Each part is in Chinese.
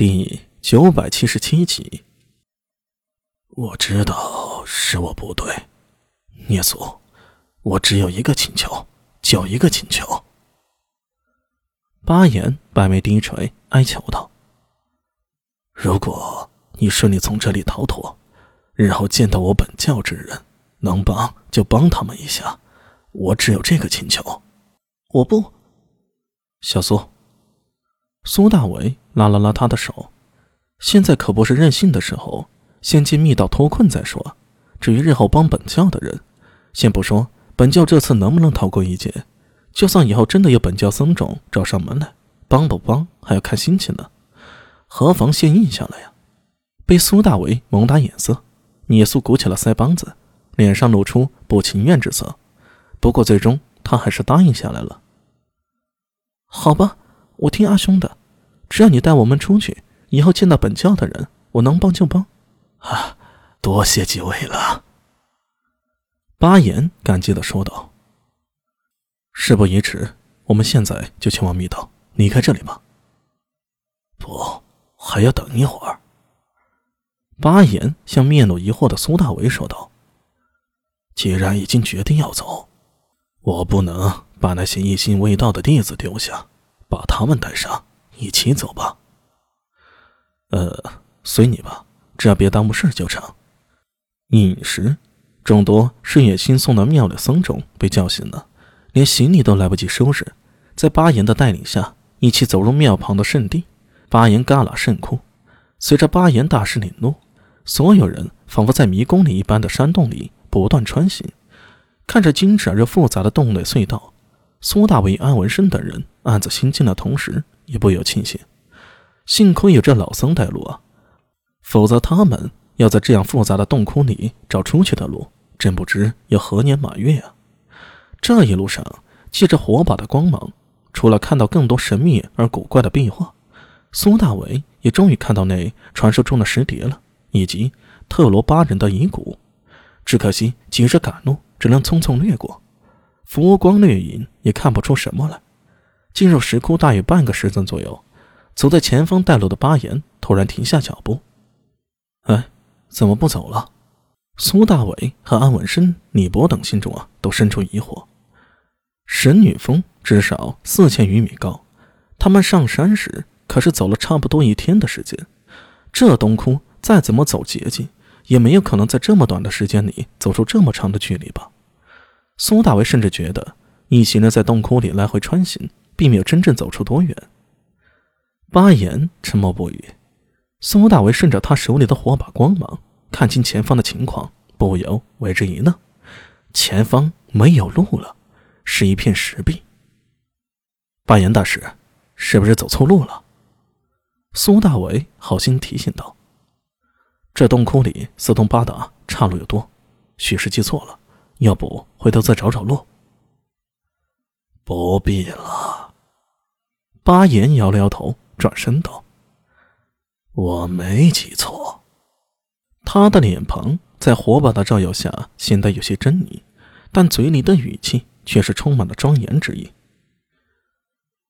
第九百七十七集。我知道是我不对，聂苏，我只有一个请求，就一个请求。巴颜白眉低垂，哀求道：“如果你顺利从这里逃脱，日后见到我本教之人，能帮就帮他们一下。我只有这个请求。”我不，小苏。苏大伟拉了拉他的手，现在可不是任性的时候，先进密道脱困再说。至于日后帮本教的人，先不说本教这次能不能逃过一劫，就算以后真的有本教僧种找上门来，帮不帮还要看心情呢。何妨先应下来呀？被苏大伟猛打眼色，聂苏鼓起了腮帮子，脸上露出不情愿之色。不过最终他还是答应下来了。好吧。我听阿兄的，只要你带我们出去，以后见到本教的人，我能帮就帮。啊，多谢几位了。巴颜感激的说道。事不宜迟，我们现在就前往密道，离开这里吧。不，还要等一会儿。巴颜向面露疑惑的苏大为说道：“既然已经决定要走，我不能把那些一心未到的弟子丢下。”把他们带上，一起走吧。呃，随你吧，只要别耽误事就成。饮食，众多是野心送的庙里僧众被叫醒了，连行李都来不及收拾，在巴颜的带领下，一起走入庙旁的圣地——巴颜旮旯圣窟。随着巴颜大师领路，所有人仿佛在迷宫里一般的山洞里不断穿行，看着精致而又复杂的洞内隧道。苏大伟、安文生等人暗自心惊的同时，也不由庆幸，幸亏有这老僧带路啊，否则他们要在这样复杂的洞窟里找出去的路，真不知要何年马月啊！这一路上，借着火把的光芒，除了看到更多神秘而古怪的壁画，苏大伟也终于看到那传说中的石碟了，以及特罗巴人的遗骨。只可惜急着赶路，只能匆匆掠过。浮光掠影，也看不出什么来。进入石窟大约半个时辰左右，走在前方带路的巴岩突然停下脚步。哎，怎么不走了？苏大伟和安文生、李博等心中啊，都生出疑惑。神女峰至少四千余米高，他们上山时可是走了差不多一天的时间。这洞窟再怎么走捷径，也没有可能在这么短的时间里走出这么长的距离吧？苏大伟甚至觉得，一行人在洞窟里来回穿行，并没有真正走出多远。巴颜沉默不语。苏大为顺着他手里的火把光芒，看清前方的情况，不由为之一愣：前方没有路了，是一片石壁。巴颜大师，是不是走错路了？苏大为好心提醒道：“这洞窟里四通八达，岔路又多，许是记错了。”要不回头再找找路。不必了。巴颜摇了摇头，转身道：“我没记错。”他的脸庞在火把的照耀下显得有些狰狞，但嘴里的语气却是充满了庄严之意。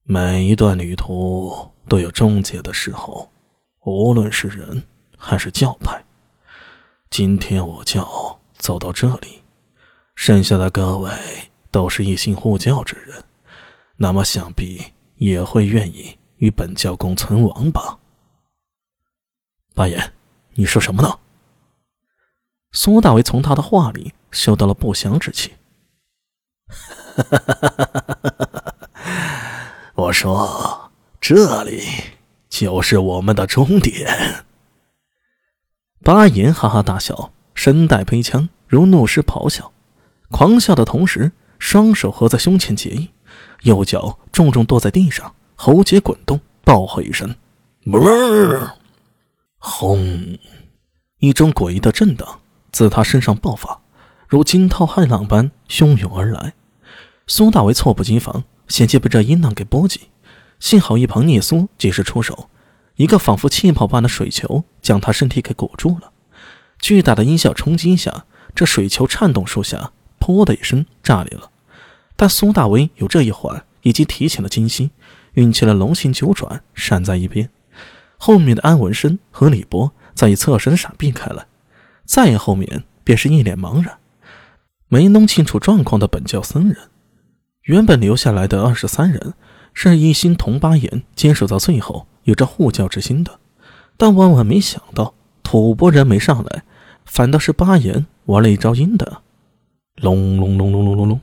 每一段旅途都有终结的时候，无论是人还是教派。今天我教走到这里。剩下的各位都是一心护教之人，那么想必也会愿意与本教共存亡吧？八爷，你说什么呢？苏大为从他的话里嗅到了不祥之气。我说，这里就是我们的终点。八爷哈哈大笑，身带飞枪，如怒狮咆哮。狂笑的同时，双手合在胸前结印，右脚重重跺在地上，喉结滚动，暴喝一声：“轰！”一种诡异的震荡自他身上爆发，如惊涛骇浪般汹涌而来。苏大为猝不及防，险些被这音浪给波及。幸好一旁聂苏及时出手，一个仿佛气泡般的水球将他身体给裹住了。巨大的音效冲击下，这水球颤动数下。噗的一声炸裂了，但苏大为有这一环，以及提醒了金星，运起了龙形九转，闪在一边。后面的安文生和李博在一侧身闪避开来，再后面便是一脸茫然、没弄清楚状况的本教僧人。原本留下来的二十三人是一心同巴彦坚守到最后，有着护教之心的，但万万没想到吐蕃人没上来，反倒是巴彦玩了一招阴的。隆隆隆隆隆隆隆，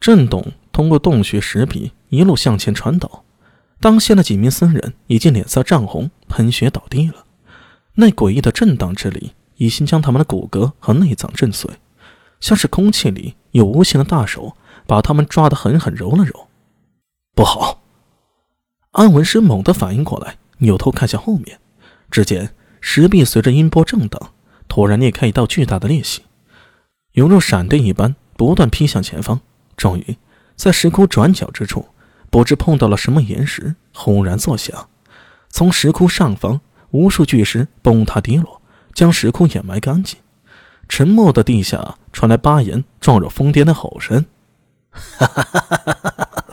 震动通过洞穴石壁一路向前传导。当先的几名僧人已经脸色涨红，喷血倒地了。那诡异的震荡之力已经将他们的骨骼和内脏震碎，像是空气里有无形的大手把他们抓得狠狠揉了揉。不好！安文生猛地反应过来，扭头看向后面，只见石壁随着音波震荡，突然裂开一道巨大的裂隙，犹如闪电一般不断劈向前方。终于，在石窟转角之处。不知碰到了什么岩石，轰然作响。从石窟上方，无数巨石崩塌跌落，将石窟掩埋干净。沉默的地下传来巴岩状若疯癫的吼声：“哈哈哈哈哈！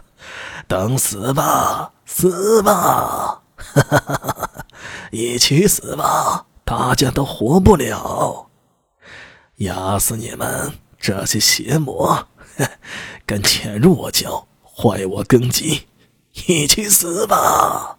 等死吧，死吧！哈哈哈哈哈！一起死吧，大家都活不了！压死你们这些邪魔，敢潜入我教！”坏我根基，一起死吧！